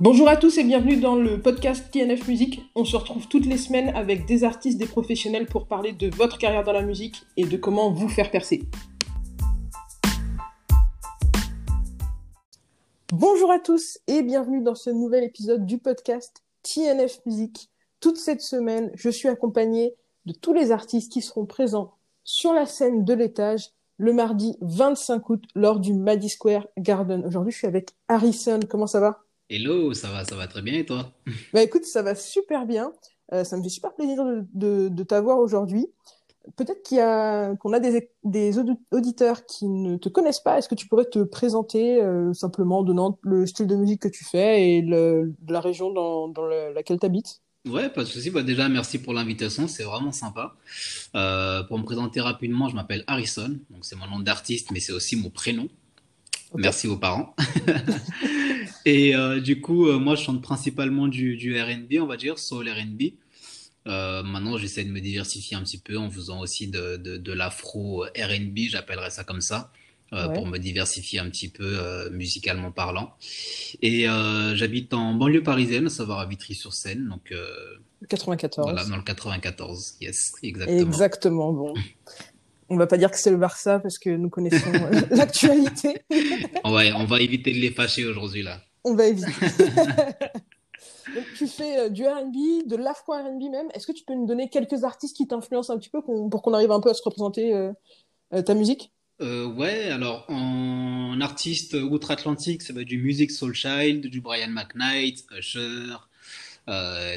Bonjour à tous et bienvenue dans le podcast TNF Musique. On se retrouve toutes les semaines avec des artistes, des professionnels pour parler de votre carrière dans la musique et de comment vous faire percer. Bonjour à tous et bienvenue dans ce nouvel épisode du podcast TNF Musique. Toute cette semaine, je suis accompagnée de tous les artistes qui seront présents sur la scène de l'étage le mardi 25 août lors du Maddy Square Garden. Aujourd'hui, je suis avec Harrison. Comment ça va? Hello, ça va, ça va très bien et toi? Bah écoute, ça va super bien. Euh, ça me fait super plaisir de, de, de t'avoir aujourd'hui. Peut-être qu'il y a qu'on a des, des auditeurs qui ne te connaissent pas. Est-ce que tu pourrais te présenter euh, simplement en donnant le style de musique que tu fais et le, la région dans, dans le, laquelle tu habites Ouais, pas de souci. Bah déjà, merci pour l'invitation, c'est vraiment sympa. Euh, pour me présenter rapidement, je m'appelle Harrison, donc c'est mon nom d'artiste, mais c'est aussi mon prénom. Merci aux parents. et euh, du coup, euh, moi, je chante principalement du, du R&B, on va dire, soul R&B. Euh, maintenant, j'essaie de me diversifier un petit peu en faisant aussi de, de, de l'afro R&B, j'appellerais ça comme ça, euh, ouais. pour me diversifier un petit peu musicalement parlant. Et j'habite en banlieue parisienne, savoir à Vitry-sur-Seine, donc 94. Voilà, dans le 94, yes, exactement. Exactement, bon. On va pas dire que c'est le Barça parce que nous connaissons l'actualité. ouais, on va éviter de les fâcher aujourd'hui là. On va éviter. Donc, tu fais euh, du R&B, de l'afro R&B même. Est-ce que tu peux nous donner quelques artistes qui t'influencent un petit peu pour qu'on arrive un peu à se représenter euh, euh, ta musique? Euh, Ouais, alors en artiste outre-Atlantique, ça va être du Music Soul Child, du Brian McKnight, Usher,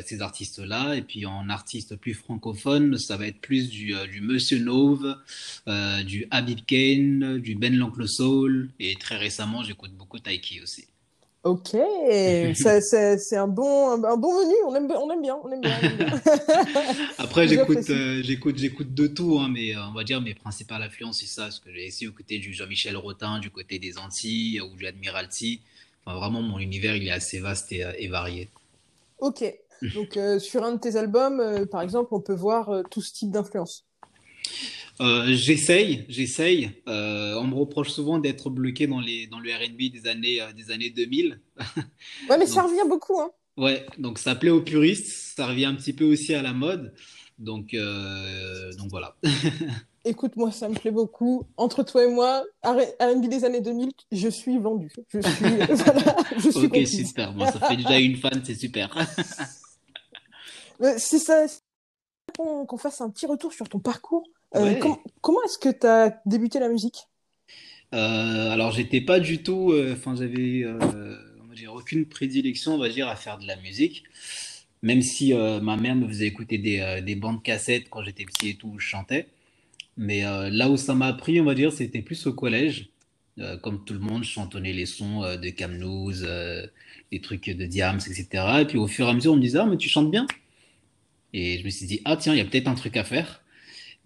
ces artistes-là. Et puis en artiste plus francophone, ça va être plus du, du Monsieur Nove, du Habib Kane, du Ben l'Oncle Soul. Et très récemment, j'écoute beaucoup Taiki aussi. Ok, c'est un bon, un bon menu, on aime, on aime bien, on aime bien. On aime bien. Après, j'écoute, euh, j'écoute, de tout, hein, mais euh, on va dire mes principales influences, c'est ça, parce que j'ai essayé d'écouter du Jean-Michel Rotin, du côté des Antilles ou du Admiralty. Enfin, vraiment, mon univers, il est assez vaste et, et varié. Ok, donc euh, sur un de tes albums, euh, par exemple, on peut voir euh, tout ce type d'influence. Euh, j'essaye, j'essaye. Euh, on me reproche souvent d'être bloqué dans les dans le R&B des années euh, des années 2000. ouais, mais donc, ça revient beaucoup, hein. Ouais, donc ça plaît aux puristes, ça revient un petit peu aussi à la mode. Donc donc voilà. Écoute, moi, ça me plaît beaucoup. Entre toi et moi, R&B des années 2000, je suis vendu. Je suis, voilà, je suis Ok, super. Moi, ça fait déjà une fan, c'est super. c'est ça. Qu'on qu fasse un petit retour sur ton parcours. Euh, ouais. com comment est-ce que tu as débuté la musique? Euh, Alors, j'étais pas du tout. Enfin, euh, j'avais, va dire, aucune prédilection, on va dire, à faire de la musique. Même si ma mère me faisait écouter des, des bandes cassettes quand j'étais petit et tout, où je chantais. Mais euh, là où ça m'a appris, on va dire, c'était plus au collège. Comme tout le monde, je chantonnais les sons de Camnous, les trucs de Diams, etc. Et puis au fur et à mesure, on me disait, ah, mais tu chantes bien. Et je me suis dit, ah tiens, il y a peut-être un truc à faire.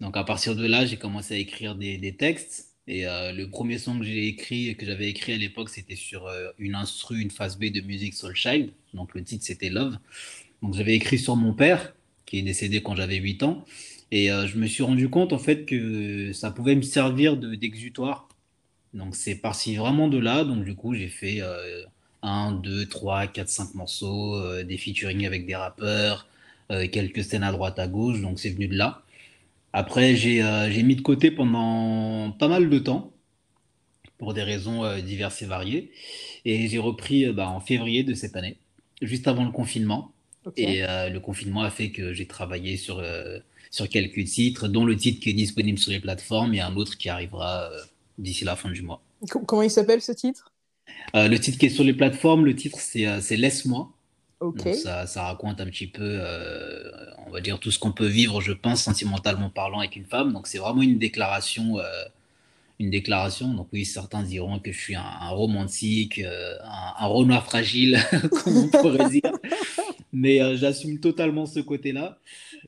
Donc à partir de là, j'ai commencé à écrire des, textes. Et le premier son que j'ai écrit, que j'avais écrit à l'époque, c'était sur une instru, une phase B de musique Soul Child. Donc le titre, c'était Love. Donc j'avais écrit sur mon père, qui est décédé quand j'avais 8 ans. Et euh, je me suis rendu compte en fait que ça pouvait me servir d'exutoire. De, Donc c'est parti vraiment de là. Donc du coup j'ai fait euh, 1, 2, 3, 4, 5 morceaux, euh, des featuring avec des rappeurs, euh, quelques scènes à droite à gauche. Donc c'est venu de là. Après j'ai euh, mis de côté pendant pas mal de temps pour des raisons euh, diverses et variées. Et j'ai repris bah, en février de cette année, juste avant le confinement. Okay. Et le confinement a fait que j'ai travaillé sur sur quelques titres, dont le titre qui est disponible sur les plateformes et un autre qui arrivera euh, d'ici la fin du mois. Comment il s'appelle ce titre? Euh, Le titre qui est sur les plateformes, le titre c'est euh, Laisse-moi. Okay. Ça, ça, raconte un petit peu, euh, on va dire, tout ce qu'on peut vivre, je pense, sentimentalement parlant avec une femme. Donc c'est vraiment une déclaration. une déclaration. Donc oui, certains diront que je suis un, un romantique, un, un Renoir fragile, comme on pourrait dire. Mais j'assume totalement ce côté-là.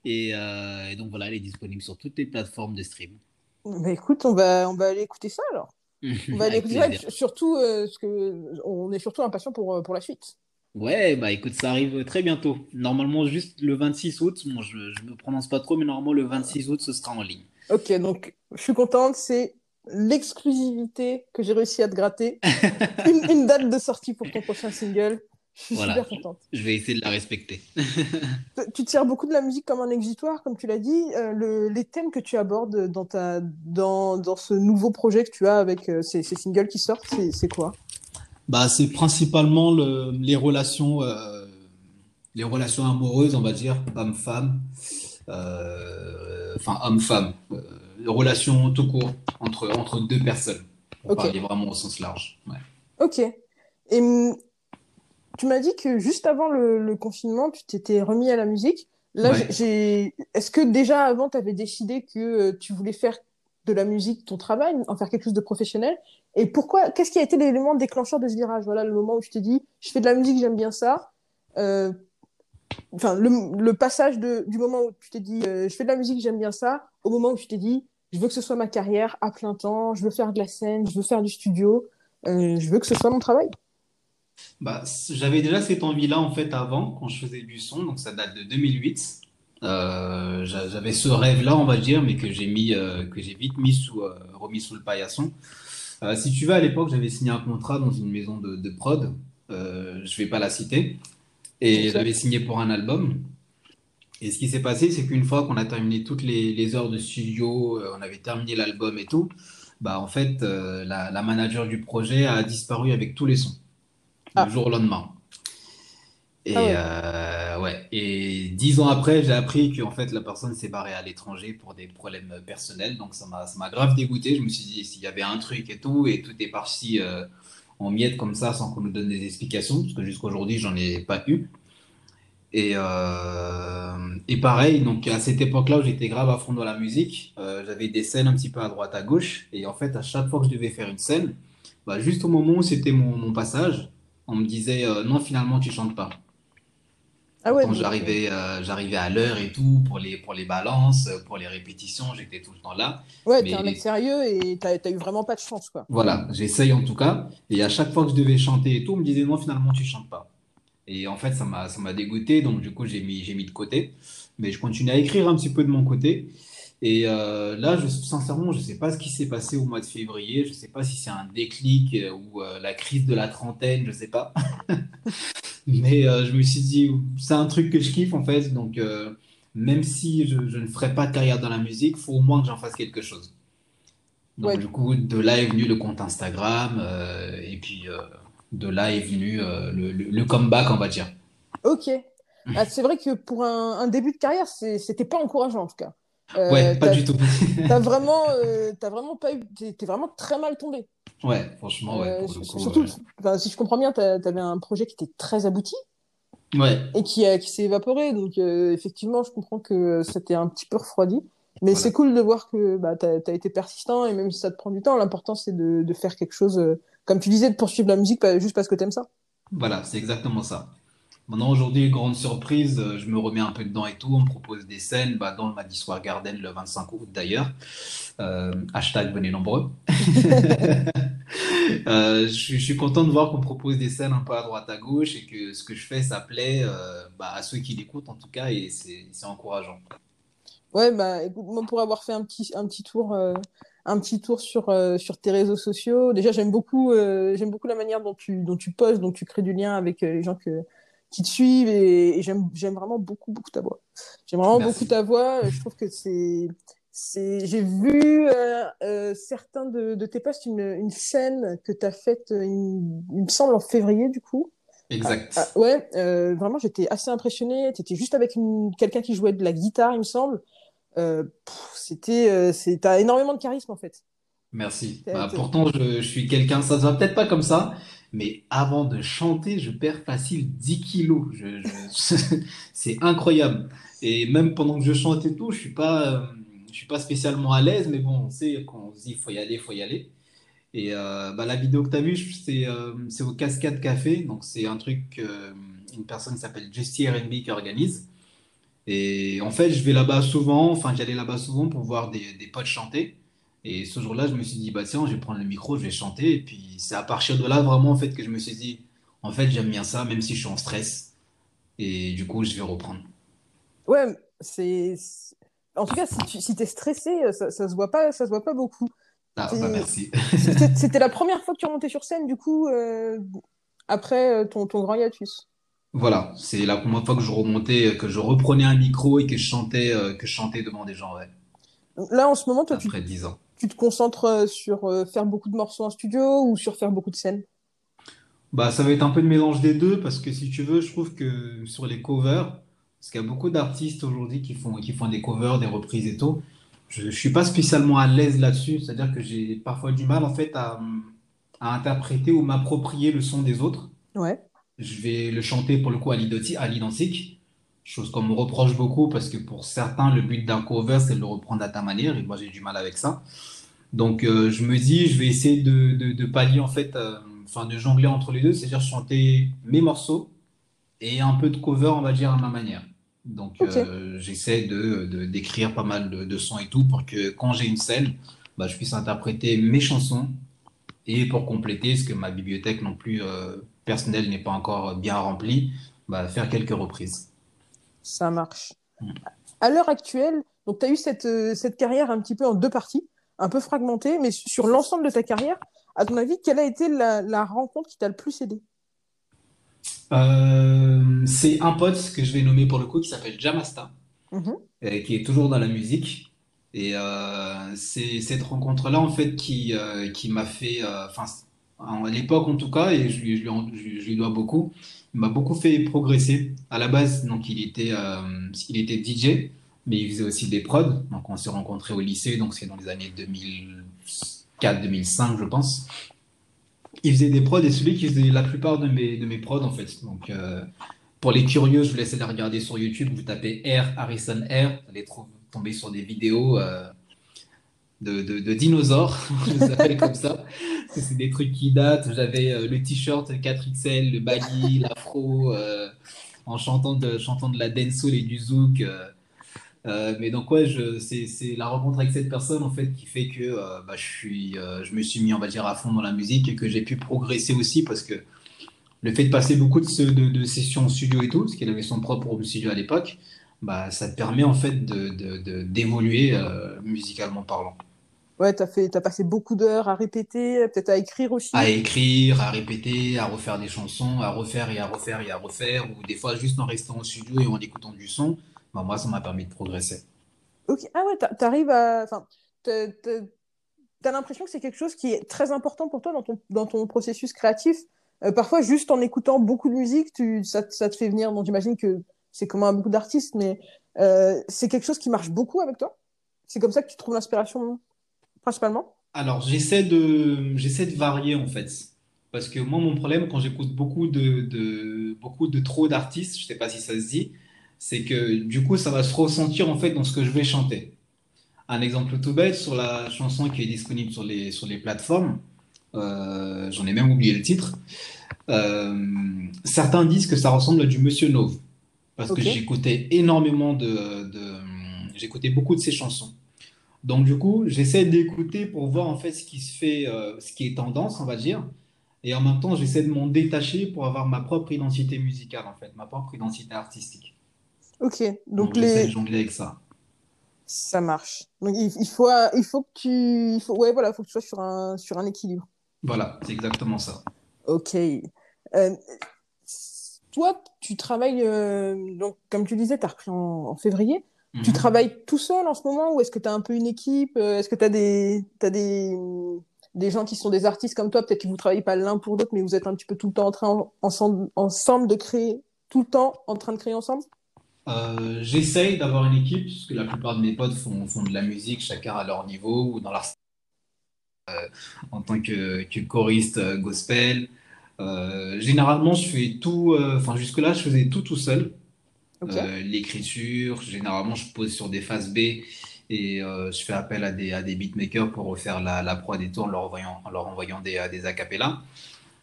Et, euh, et, donc voilà, elle est disponible sur toutes les plateformes de stream. Bah écoute, on va, on va aller écouter ça alors. On va aller écouter ça, surtout euh, parce que on est surtout impatient pour, pour la suite. Ouais, bah écoute, ça arrive très bientôt. Normalement, juste le 26 août. Bon, je ne me prononce pas trop, mais normalement, le 26 août, ce sera en ligne. Ok, donc je suis contente. C'est l'exclusivité que j'ai réussi à te gratter. une, une, date de sortie pour ton prochain single. Je suis Voilà, super contente. je vais essayer de la respecter. Tu te sers beaucoup de la musique comme un exutoire, comme tu l'as dit. Euh, le- les thèmes que tu abordes dans, ta, dans, dans ce nouveau projet que tu as avec euh, ces, ces singles qui sortent, c'est quoi? Bah, c'est principalement le- les relations, euh, les relations amoureuses, on va dire, homme-femme, euh, enfin homme-femme, euh, relations tout court entre, entre deux personnes, pour Ok, parler vraiment au sens large. Ouais. ok. Et tu m'as dit que juste avant le, le confinement, tu t'étais remis à la musique. Là, Ouais. j'ai- est-ce que déjà avant, tu avais décidé que euh, tu voulais faire de la musique ton travail, en faire quelque chose de professionnel? Et pourquoi, qu'est-ce qui a été l'élément déclencheur de ce virage? Voilà, le moment où tu t'es dit, je fais de la musique, j'aime bien ça. Euh, enfin, le, passage du moment où tu t'es dit, euh, je fais de la musique, j'aime bien ça, au moment où tu t'es dit, je veux que ce soit ma carrière à plein temps, je veux faire de la scène, je veux faire du studio, euh, je veux que ce soit mon travail. Bah, j'avais déjà cette envie-là en fait avant, quand je faisais du son, donc ça date de 2008. Euh, j'a- j'avais ce rêve-là, on va dire, mais que j'ai mis, que j'ai vite mis sous, remis sous le paillasson. Euh, si tu veux, à l'époque, j'avais signé un contrat dans une maison de, de prod. Euh, je vais pas la citer. Et j'avais signé pour un album. Et ce qui s'est passé, c'est qu'une fois qu'on a terminé toutes les, les heures de studio, euh, on avait terminé l'album et tout, bah en fait, euh, la, la manager du projet a disparu avec tous les sons, du Ah, jour au lendemain. ah Et ouais. Euh, ouais. Et dix ans après, j'ai appris qu'en fait la personne s'est barrée à l'étranger pour des problèmes personnels. Donc ça m'a grave dégoûté. Je me suis dit s'il y avait un truc et tout, et tout est parti euh, en miettes comme ça sans qu'on nous donne des explications, parce que jusqu'à aujourd'hui j'en ai pas eu. Et, euh, et pareil, donc à cette époque-là où j'étais grave à fond dans la musique, euh, j'avais des scènes un petit peu à droite à gauche. Et en fait, à chaque fois que je devais faire une scène, bah, juste au moment où c'était mon, mon passage, on me disait euh, non, finalement tu chantes pas. Ah ouais, j'arrivais euh, j'arrivais à l'heure et tout pour les, pour les balances, pour les répétitions, j'étais tout le temps là. ouais, t'es un mec Mais sérieux et t'as, t'as eu vraiment pas de chance, quoi. voilà, j'essaye en tout cas. Et à chaque fois que je devais chanter et tout, on me disait non, finalement tu chantes pas. Et en fait, ça m'a ça m'a dégoûté, donc du coup, j'ai mis, j'ai mis de côté. Mais je continue à écrire un petit peu de mon côté. Et euh, là, je, sincèrement, je sais pas ce qui s'est passé au mois de février. Je sais pas si c'est un déclic euh, ou euh, la crise de la trentaine, je sais pas. Mais euh, je me suis dit, c'est un truc que je kiffe en fait. Donc, euh, même si je, je ne ferai pas de carrière dans la musique, faut au moins que j'en fasse quelque chose. Donc, Ouais, du coup, de là est venu le compte Instagram. euh, et puis, de là est venu le, le- le comeback, on va dire. ok. Ah, c'est vrai que pour un, un début de carrière, c'était pas encourageant, en tout cas. Ouais, pas du tout. t'as vraiment, t'as vraiment pas eu, t'es vraiment très mal tombé. Ouais, franchement, ouais, Euh, pour le coup. surtout, enfin, si je comprends bien, t'as- t'avais un projet qui était très abouti Ouais, et qui, a- qui s'est évaporé. Donc, euh, effectivement, je comprends que c'était un petit peu refroidi. Mais c'est cool de voir que bah, tu as, été persistant et même si ça te prend du temps, l'important c'est de, de faire quelque chose, euh, comme tu disais, de poursuivre la musique pas, juste parce que t'aimes ça. Voilà, c'est exactement ça. Maintenant, aujourd'hui, grande surprise, euh, je me remets un peu dedans et tout. On me propose des scènes bah, dans le Madison Garden le 25 août d'ailleurs. Euh, hashtag venez nombreux. Euh, je, suis je suis content de voir qu'on propose des scènes un peu à droite à gauche et que ce que je fais, ça plaît euh, bah, à ceux qui l'écoutent en tout cas et c'est encourageant. Ouais, bah écoute, moi pour avoir fait un petit, un petit tour, un petit tour sur, euh, sur tes réseaux sociaux, déjà j'aime beaucoup, euh, j'aime beaucoup la manière dont tu, dont tu postes, dont tu crées du lien avec euh, les gens que, qui te suivent et, et j'aime, vraiment beaucoup, beaucoup ta voix. J'aime vraiment beaucoup ta voix. Je trouve que c'est, c'est, j'ai vu euh, euh, certains de, de tes posts, une, une scène que tu as faite, euh, il, me semble en février du coup. Ah, ah, Exact. ouais, euh, vraiment j'étais assez impressionnée. Tu étais juste avec une- quelqu'un qui jouait de la guitare, il me semble. Euh, c'était, euh, c'est, t'as énormément de charisme en fait. Merci. Bah, pourtant, je, je suis quelqu'un, ça se voit peut-être pas comme ça, mais avant de chanter, je perds facile 10 kilos. C'est incroyable. Et même pendant que je chante et tout, je suis pas, euh, suis pas spécialement à l'aise, mais bon, on sait quand on se dit faut y aller, faut y aller. Et euh, bah, la vidéo que tu as vue, c'est euh, au Cascade Café. Donc, c'est un truc, euh, une personne qui s'appelle Justy R&B qui organise. Et en fait, je vais là-bas souvent, enfin, j'allais là-bas souvent pour voir des, des potes chanter. Et ce jour-là, je me suis dit, bah tiens, je vais prendre le micro, je vais chanter. Et puis, c'est à partir de là, vraiment, en fait, que je me suis dit, en fait, j'aime bien ça, même si je suis en stress. Et du coup, je vais reprendre. Ouais, c'est, en tout cas, si tu si t'es stressé, euh, ça, ça se voit pas, ça se voit pas beaucoup. Ah, bah merci. C'était la première fois que tu remontais sur scène, du coup, euh, après ton, ton grand hiatus. Voilà, c'est la première fois que je remontais, que je reprenais un micro et que je chantais, que je chantais devant des gens, ouais. Là, en ce moment, toi, Après 10 ans. Tu te concentres sur faire beaucoup de morceaux en studio ou sur faire beaucoup de scènes? Bah, ça va être un peu de mélange des deux parce que si tu veux, je trouve que sur les covers, parce qu'il y a beaucoup d'artistes aujourd'hui qui font, qui font des covers, des reprises et tout, je ne suis pas spécialement à l'aise là-dessus. C'est-à-dire que j'ai parfois du mal en fait à, à interpréter ou m'approprier le son des autres. Ouais. Je vais le chanter pour le coup à l'identique, chose qu'on me reproche beaucoup parce que pour certains, le but d'un cover, c'est de le reprendre à ta manière et moi j'ai du mal avec ça. Donc euh, je me dis, je vais essayer de, de, de pallier en fait, euh, enfin de jongler entre les deux, c'est-à-dire chanter mes morceaux et un peu de cover, on va dire, à ma manière. Donc euh, j'essaie de, d'écrire pas mal de, de sons et tout pour que quand j'ai une scène, bah, je puisse interpréter mes chansons et pour compléter, ce que ma bibliothèque non plus personnelle n'est pas encore bien remplie, bah, faire quelques reprises. Ça marche. Mm. À l'heure actuelle, donc tu as eu cette, euh, cette carrière un petit peu en deux parties, un peu fragmentée, mais sur l'ensemble de ta carrière, à ton avis, quelle a été la, la rencontre qui t'a le plus aidé? Euh, c'est un pote que je vais nommer pour le coup qui s'appelle Jamasta. Mhm. euh, qui est toujours dans la musique. Et euh, c'est cette rencontre-là, en fait, qui, euh, qui m'a fait, enfin, à l'époque en tout cas, et je lui, je lui, je dois beaucoup, m'a beaucoup fait progresser. À la base, donc, il était, euh, il était DJ, mais il faisait aussi des prods. Donc, on s'est rencontrés au lycée, donc c'est dans les années 2004-2005, je pense. Il faisait des prods et celui qui faisait la plupart de mes, de mes prods, en fait. Donc, euh, pour les curieux, je vous laisse les regarder sur YouTube. Vous tapez R, Harrison R, vous allez tomber sur des vidéos euh, de, dinosaures, je les appelle comme ça. C'est des trucs qui datent. J'avais euh, le t-shirt 4XL, le baggy, l'afro, euh, en chantant de, chantant de la dancehall et du zouk. euh. Mais donc ouais, c'est, la rencontre avec cette personne en fait qui fait que bah, je me suis mis on va dire à fond dans la musique et que j'ai pu progresser aussi parce que le fait de passer beaucoup de, sessions en studio et tout, parce qu'il avait son propre studio à l'époque, bah, ça te permet en fait d'évoluer musicalement parlant. Ouais, t'as fait, t'as passé beaucoup d'heures à répéter, peut-être à écrire À aussi. écrire, à répéter, à refaire des chansons, à refaire et à refaire et à refaire, ou des fois juste en restant au studio et en écoutant du son, bah, moi ça m'a permis de progresser. Ok. Ah ouais, t'a- t'arrives à, enfin, t'as, l'impression que c'est quelque chose qui est très important pour toi dans ton, dans ton processus créatif. Euh, parfois, juste en écoutant beaucoup de musique, tu, ça, te- ça te fait venir. Donc, j'imagine que c'est commun à beaucoup d'artistes, mais euh, c'est quelque chose qui marche beaucoup avec toi? C'est comme ça que tu trouves l'inspiration? Principalement. Alors j'essaie de, j'essaie de varier en fait. Parce que moi, mon problème quand j'écoute beaucoup de, de, beaucoup de trop d'artistes, je sais pas si ça se dit, c'est que du coup, ça va se ressentir en fait dans ce que je vais chanter. Un exemple tout bête sur la chanson qui est disponible sur les, sur les plateformes, euh, j'en ai même oublié le titre. Euh, certains disent que ça ressemble à du Monsieur Nove, parce que j'écoutais énormément de, de, j'écoutais beaucoup de ses chansons. Donc du coup, j'essaie d'écouter pour voir en fait ce qui se fait, euh, ce qui est tendance, on va dire, et en même temps, j'essaie de m'en détacher pour avoir ma propre identité musicale en fait, ma propre identité artistique. Ok. Donc Donc j'essaie de les, jongler avec ça. ça marche. Donc il, il faut, il faut que tu, il faut, ouais, voilà, faut que tu sois sur un, sur un équilibre. Voilà, c'est exactement ça. Ok. Euh, toi, tu travailles, euh, donc, comme tu disais, tu as repris en, en février. Tu Mhm. travailles tout seul en ce moment ou est-ce que tu as un peu une équipe? Euh, Est-ce que tu as des, t'as des, des gens qui sont des artistes comme toi? Peut-être que vous travaillez pas l'un pour l'autre, mais vous êtes un petit peu tout le temps en train, ensemble, ensemble de créer, tout le temps en train de créer ensemble? Euh, j'essaye d'avoir une équipe, parce que la plupart de mes potes font, font de la musique, chacun à leur niveau, ou dans leur, en tant que, que choriste euh, gospel. Euh, généralement, je fais tout, euh, enfin jusque-là, je faisais tout tout seul. Euh, l'écriture, généralement, je pose sur des phases B et euh, je fais appel à des, à des beatmakers pour refaire la, la prod et tout en leur envoyant, en leur envoyant des, des acapellas.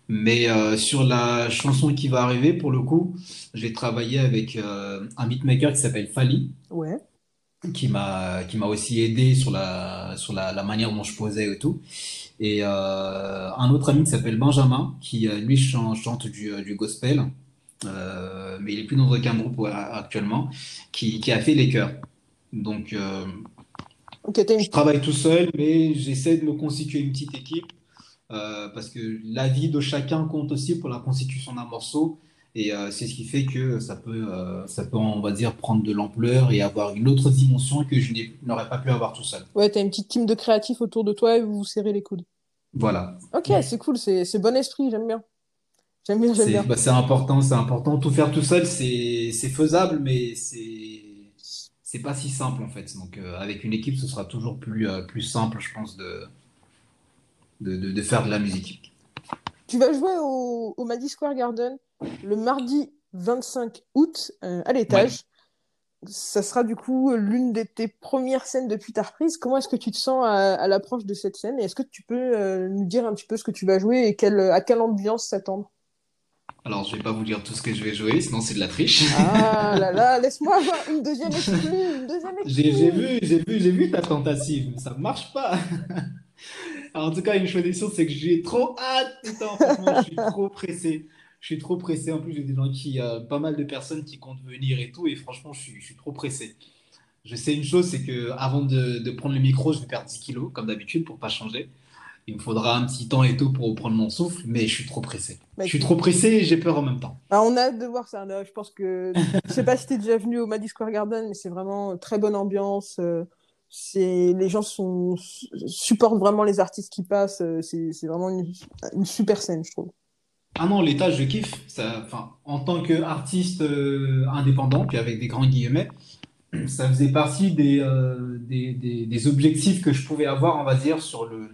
Mais euh, sur la chanson qui va arriver, pour le coup, j'ai travaillé avec euh, un beatmaker qui s'appelle Fally, Ouais. qui m'a aussi aidé sur la sur la, la manière dont je posais et tout. Et euh, un autre ami qui s'appelle Benjamin, qui lui chante, chante du, du gospel, euh, mais il est plus dans aucun groupe actuellement, qui, qui a fait les chœurs. Donc euh, je travaille tout seul, mais j'essaie de me constituer une petite équipe euh, parce que la vie de chacun compte aussi pour la constitution d'un morceau. Et c'est ce qui fait que ça peut, ça peut, on va dire, prendre de l'ampleur et avoir une autre dimension que je n'aurais pas pu avoir tout seul. Ouais, t'as une petite team de créatifs autour de toi et vous vous serrez les coudes. Voilà. Ok, c'est cool, c'est bon esprit, j'aime bien. J'aime bien, j'aime C'est bien. bah, c'est important, c'est important. Tout faire tout seul, c'est faisable, mais c'est c'est pas si simple en fait. Donc euh, avec une équipe, ce sera toujours plus euh, plus simple, je pense, de de, de, de faire de la musique. Tu vas jouer au, au Madison Square Garden le mardi 25 août euh, à Ouais. l'étage. Ça sera du coup l'une de tes premières scènes depuis ta reprise. Comment est-ce que tu te sens à, à l'approche de cette scène? Et est-ce que tu peux nous dire un petit peu ce que tu vas jouer et quelle, à quelle ambiance s'attendre? Alors, je vais pas vous dire tout ce que je vais jouer, sinon c'est de la triche. Ah là là, laisse-moi avoir une deuxième exclue, une deuxième J'ai vu, j'ai vu, j'ai vu ta tentative, mais ça marche pas. Alors, en tout cas, une chose est sûre, c'est que j'ai trop hâte. Putain, franchement, je suis trop pressé. Je suis trop pressé. En plus, j'ai des gens qui, euh, pas mal de personnes qui comptent venir et tout. Et franchement, je suis, je suis trop pressé. Je sais une chose, c'est que avant de, de prendre le micro, je vais perdre 10 kilos, comme d'habitude, pour pas changer. Il me faudra un petit temps et tout pour reprendre mon souffle, mais je suis trop pressé. Bah, Je suis trop pressé et j'ai peur en même temps. ah, on a hâte de voir ça. là. Je pense que, je sais pas si t'es déjà venu au Madison Square Garden, mais c'est vraiment très bonne ambiance. euh, C'est, les gens sont, supportent vraiment les artistes qui passent. euh, C'est, vraiment une, une super scène, je trouve. Ah non, l'état, je kiffe. Ça, enfin, en tant qu'artiste euh, indépendant, puis avec des grands guillemets, ça faisait partie des, euh, des, des- des objectifs que je pouvais avoir, on va dire, sur le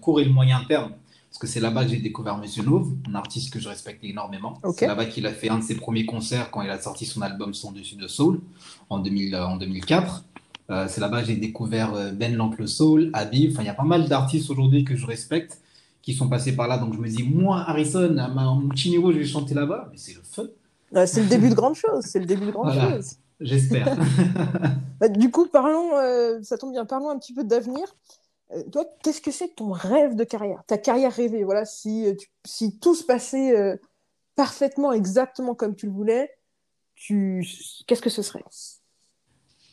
court et le moyen terme. Parce que c'est là-bas que j'ai découvert Monsieur Nouve, un artiste que je respecte énormément. C'est là-bas qu'il a fait un de ses premiers concerts quand il a sorti son album Son Dessus de Soul en, 2000, euh, en 2004. Euh, c'est là-bas que j'ai découvert euh, Ben l'Oncle Soul, Habib. Enfin, il y a pas mal d'artistes aujourd'hui que je respecte qui sont passés par là. Donc je me dis, moi, Harrison, à mon petit niveau, je vais chanter là-bas. Mais c'est le feu. C'est le début de grandes choses. C'est le début de grandes Voilà, choses. j'espère. Bah, du coup, parlons, euh, ça tombe bien, parlons un petit peu d'avenir. Euh, toi, qu'est-ce que c'est ton rêve de carrière, ta carrière rêvée? Voilà, si, euh, si tout se passait euh, parfaitement, exactement comme tu le voulais, tu, qu'est-ce que ce serait?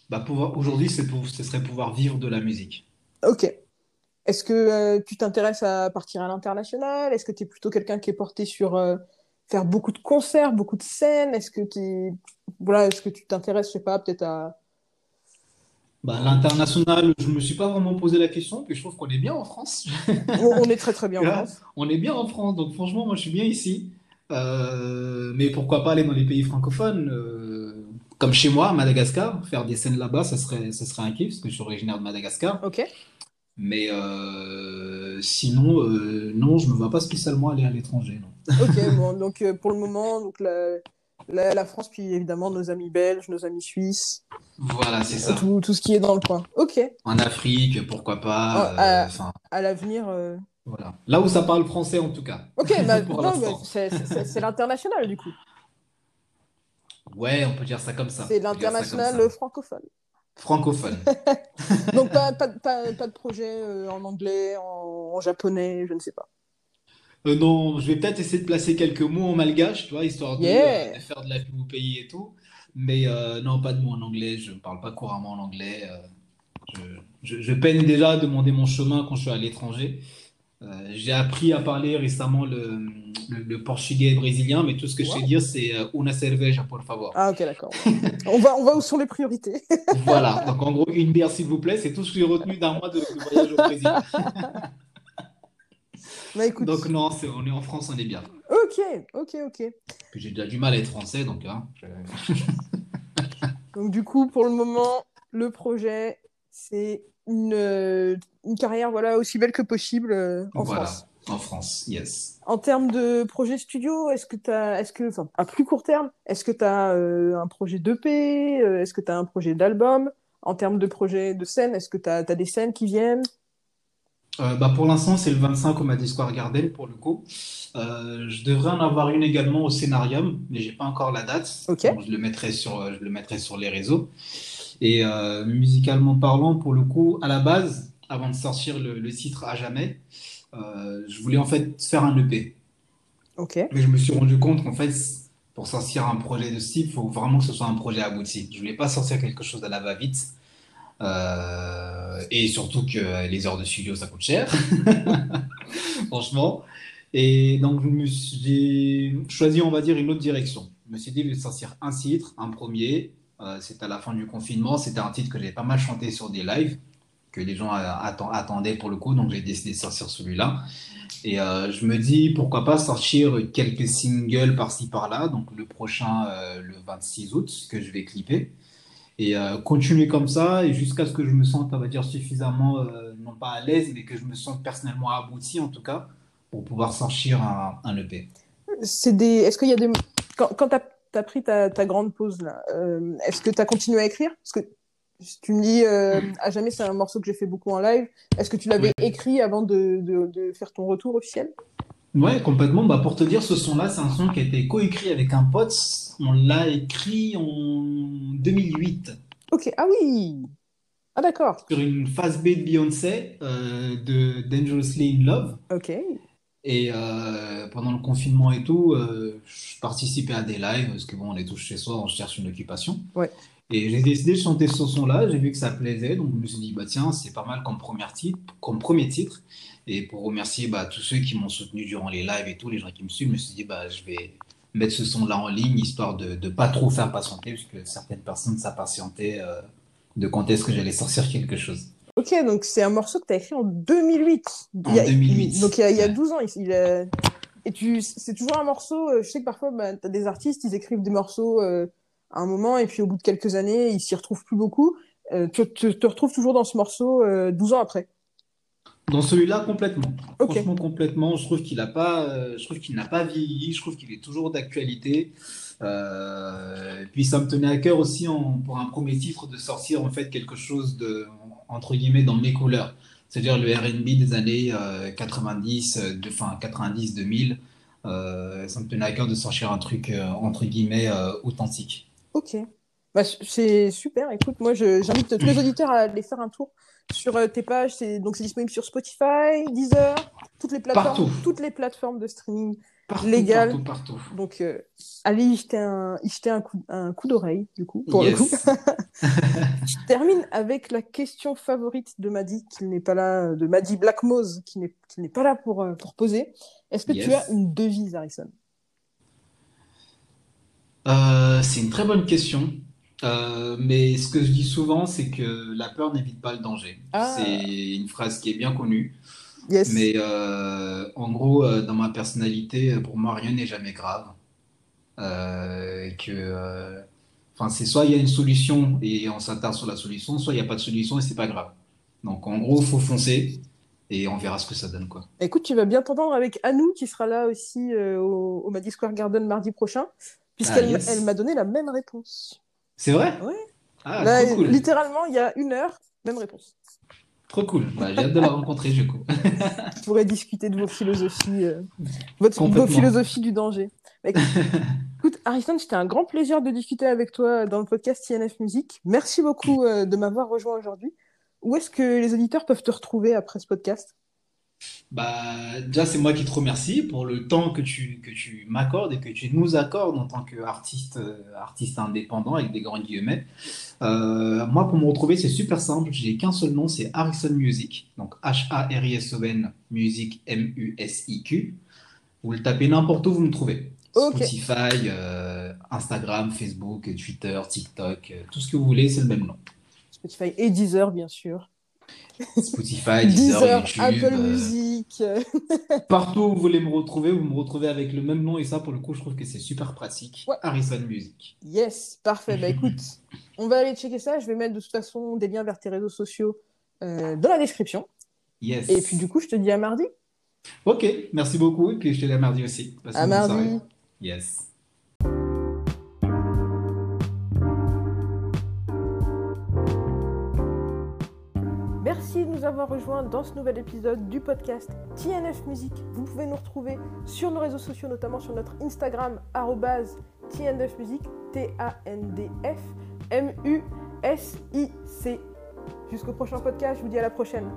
Bah, pouvoir, aujourd'hui, pour, ce serait pouvoir vivre de la musique. Ok. Est-ce que euh, tu t'intéresses à partir à l'international? Est-ce que tu es plutôt quelqu'un qui est porté sur euh, faire beaucoup de concerts, beaucoup de scènes? Est-ce que t'es- voilà, est-ce que tu t'intéresses, je sais pas, peut-être à... Bah, l'international, je me suis pas vraiment posé la question, puis je trouve qu'on est bien en France. On est très très bien en France. on est bien en France, donc franchement, moi je suis bien ici. Euh, mais pourquoi pas aller dans les pays francophones, euh, comme chez moi, à Madagascar, faire des scènes là-bas, ça serait, ça serait un kiff, parce que je suis originaire de Madagascar. Ok. Mais euh, sinon, non, je me vois pas spécialement aller à l'étranger. Ok, bon, donc pour le moment, donc la, la, la France, puis évidemment nos amis belges, nos amis suisses, Voilà, c'est ça. tout, tout ce qui est dans le coin. Ok, En Afrique, pourquoi pas. euh, à, l'avenir. euh, voilà. Là où ça parle français, en tout cas, Ok, bah, c'est l'international du coup. Ouais, on peut dire ça comme ça. C'est l'international francophone. Francophone. Donc pas, pas, pas, pas de projet euh, en anglais, en, en japonais, je ne sais pas. Euh, non, je vais peut-être essayer de placer quelques mots en malgache, tu vois, histoire de, euh, Yeah! de faire de la pub au pays et tout. Mais euh, non, pas de mots en anglais. Je ne parle pas couramment en anglais. euh, je, je- je peine déjà à demander mon chemin quand je suis à l'étranger. Euh, j'ai appris à parler récemment le, le, le portugais brésilien, mais tout ce que je sais Wow. dire, c'est euh, una cerveja, por favor. Ah ok, d'accord. On va, on va où sont les priorités? Voilà, donc en gros, une bière s'il vous plaît, c'est tout ce que j'ai retenu d'un mois de, de voyage au Brésil. Bah écoute, Donc non, on est en France, on est bien. ok, ok, ok. Puis j'ai déjà du mal à être français, donc hein, je- Donc du coup, pour le moment, le projet, c'est une, euh, une carrière voilà, aussi belle que possible euh, en voilà, France. en France, yes. En termes de projet studio, est-ce que tu as, est-ce que, enfin, à plus court terme, est-ce que tu as un projet d'EP, euh, est-ce que tu as un projet d'album? En termes de projet de scène, est-ce que tu as, des scènes qui viennent? Euh, bah pour l'instant, c'est le 25 au Madison Square Garden pour le coup. Euh, je devrais en avoir une également au Scénarium, mais j'ai pas encore la date. Ok. Donc, je le mettrai sur, euh, je le mettrai sur les réseaux. Et euh, musicalement parlant, pour le coup, à la base, avant de sortir le, le titre à jamais, je voulais en fait faire un EP. Ok. Mais je me suis rendu compte qu'en fait, pour sortir un projet de ce type, il faut vraiment que ce soit un projet abouti. Je voulais pas sortir quelque chose à la va-vite. Euh, et surtout que les heures de studio, ça coûte cher, franchement. Et donc, j'ai choisi, on va dire, une autre direction. Je me suis dit, je vais sortir un titre, un premier. Euh, c'était à la fin du confinement. C'était un titre que j'ai pas mal chanté sur des lives, que les gens attendaient pour le coup. Donc, j'ai décidé de sortir celui-là. Et euh, je me dis, pourquoi pas sortir quelques singles par-ci par-là. Donc, le prochain, euh, le 26 août, que je vais clipper. Et continuer comme ça, et jusqu'à ce que je me sente, on va dire, suffisamment, non pas à l'aise, mais que je me sente personnellement abouti, en tout cas, pour pouvoir sortir un, un EP. C'est des... Est-ce qu'il y a des... Quand, quand tu as, pris ta, ta, grande pause, là, euh, est-ce que tu as continué à écrire? Parce que tu me dis, euh, à jamais, c'est un morceau que j'ai fait beaucoup en live. Est-ce que tu l'avais écrit avant de, de, de, faire ton retour officiel? Ouais, complètement. Bah, pour te dire, ce son-là, c'est un son qui a été coécrit avec un pote. On l'a écrit en 2008. Ok, ah oui Ah d'accord. Sur une phase B de Beyoncé, euh, de Dangerously in Love. Ok. Et euh, pendant le confinement et tout, euh, je participais à des lives parce que bon, on est tous chez soi, on cherche une occupation. Ouais. Et j'ai décidé de chanter ce son-là, j'ai vu que ça plaisait, donc je me suis dit, bah tiens, c'est pas mal comme premier titre, comme premier titre. Et pour remercier bah, tous ceux qui m'ont soutenu durant les lives et tous les gens qui me suivent, je me suis dit, bah, je vais mettre ce son-là en ligne, histoire de ne pas trop faire patienter, puisque certaines personnes s'impatientaient euh, de quand est-ce que j'allais sortir quelque chose. Ok, donc c'est un morceau que tu as écrit en 2008. En 2008. donc il y a, il y a 12 ans. Il, Et tu, c'est toujours un morceau. Euh, je sais que parfois, bah, tu as des artistes, ils écrivent des morceaux euh, à un moment, et puis au bout de quelques années, ils s'y retrouvent plus beaucoup. Euh, tu te, retrouves toujours dans ce morceau 12 ans après. Dans celui-là, complètement. Franchement, complètement. Je trouve qu'il n'a pas, je trouve qu'il n'a pas vieilli. Je trouve qu'il est toujours d'actualité. puis ça me tenait à cœur aussi en, pour un premier titre de sortir en fait quelque chose de entre guillemets, dans mes couleurs. C'est-à-dire le RB des années 90, euh, de, fin 90-2000. Euh, ça me tenait à cœur de sortir un truc, euh, entre guillemets, authentique. Ok. Bah, c'est super. Écoute, moi, j'invite tous les auditeurs à aller faire un tour sur tes pages. C'est donc c'est disponible sur Spotify, Deezer, toutes les plateformes, toutes les plateformes de streaming partout, légales. Partout, partout. Donc allez y jeter un, y jeter un coup, un coup d'oreille du coup pour le coup. Je termine avec la question favorite de Maddy, qui n'est pas là, de Maddy Blackmose, qui n'est qui n'est pas là pour pour poser. Est-ce que tu as une devise, Harrison? Euh, C'est une très bonne question. Euh, mais ce que je dis souvent, c'est que la peur n'évite pas le danger. Ah. C'est une phrase qui est bien connue. Yes. Mais euh, en gros, euh, dans ma personnalité, pour moi, rien n'est jamais grave. Euh, que, enfin, c'est soit il y a une solution et on s'attarde sur la solution, soit il n'y a pas de solution et c'est pas grave. Donc, en gros, faut foncer et on verra ce que ça donne, quoi. Écoute, tu vas bien t'entendre avec Anou qui sera là aussi au, au Square Garden mardi prochain, puisqu'elle Ah, yes. m'a donné la même réponse. C'est vrai? Ouais. Ah, Là, trop cool. littéralement, il y a une heure, même réponse. Trop cool. Bah, j'ai hâte de la rencontrer, du coup. On pourrait discuter de vos philosophies, euh, votre, vos philosophies du danger. Bah, écoute, Harrison, c'était un grand plaisir de discuter avec toi dans le podcast TNF Musique. Merci beaucoup euh, de m'avoir rejoint aujourd'hui. Où est-ce que les auditeurs peuvent te retrouver après ce podcast? Bah, déjà, c'est moi qui te remercie pour le temps que tu, que tu m'accordes et que tu nous accordes en tant qu'artiste euh, artiste indépendant avec des grands guillemets. Euh, moi, pour me retrouver, c'est super simple. J'ai qu'un seul nom, c'est Harrison Music. Donc H-A-R-I-S-O-N, Music, M-U-S-I-Q. Vous le tapez n'importe où, vous me trouvez. Spotify, euh, Instagram, Facebook, Twitter, TikTok, euh, tout ce que vous voulez, c'est le même nom. Spotify et Deezer, bien sûr. Spotify, Deezer, Deezer, YouTube, Apple euh, Music. Partout où vous voulez me retrouver, vous me retrouvez avec le même nom et ça, pour le coup, je trouve que c'est super pratique. Ouais. Harrison Music. Yes, parfait. Bah écoute, on va aller checker ça. Je vais mettre de toute façon des liens vers tes réseaux sociaux euh, dans la description. Yes. Et puis du coup, je te dis à mardi. Ok, merci beaucoup et puis je te dis à mardi aussi. À mardi. soirée. Yes. Avoir rejoints dans ce nouvel épisode du podcast TNF Music. Vous pouvez nous retrouver sur nos réseaux sociaux, notamment sur notre Instagram, TNF Music, T-A-N-D-F M-U-S-I-C. Jusqu'au prochain podcast, je vous dis à la prochaine.